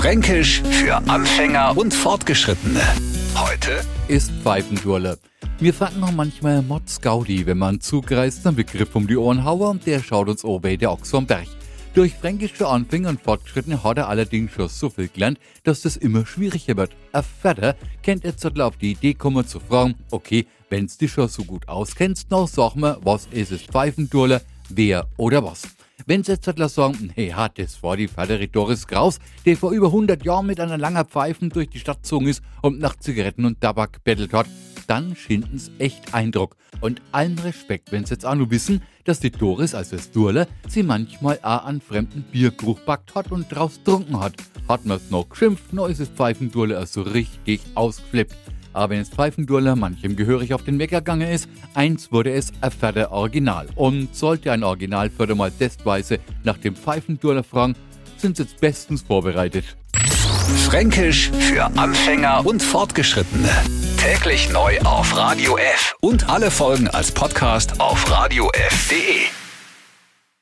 Fränkisch für Anfänger und Fortgeschrittene. Heute ist Pfeifendurle. Wir fragen noch manchmal Mods Gaudi, wenn man zugreist, einen Begriff um die Ohren haue und der schaut uns oben der Ochs vom Berg. Durch fränkische Anfänger und Fortgeschrittene hat er allerdings schon so viel gelernt, dass das immer schwieriger wird. Ein Vater kennt jetzt auf die Idee kommen zu fragen, okay, wenn's dich schon so gut auskennst, noch sag mir, was ist es Pfeifendurle, wer oder was? Wenn jetzt sagen, hey, hat das war die Vaterie Doris Kraus, der vor über 100 Jahren mit einer langen Pfeifen durch die Stadt gezogen ist und nach Zigaretten und Tabak bettelt hat, dann schinden's echt Eindruck. Und allen Respekt, wenn's jetzt auch nur wissen, dass die Doris, also das Durle, sie manchmal auch an fremden Biergeruch backt hat und draus trunken hat. Hat man's noch geschimpft, das Pfeifendurle also richtig ausgeflippt. Aber wenn es Pfeifendurler manchem gehörig auf den Wecker gegangen ist, eins wurde es Förder Original. Und sollte ein Originalförder mal testweise nach dem Pfeifendurler fragen, sind sie jetzt bestens vorbereitet. Fränkisch für Anfänger und Fortgeschrittene. Täglich neu auf Radio F und alle Folgen als Podcast auf radiof.de.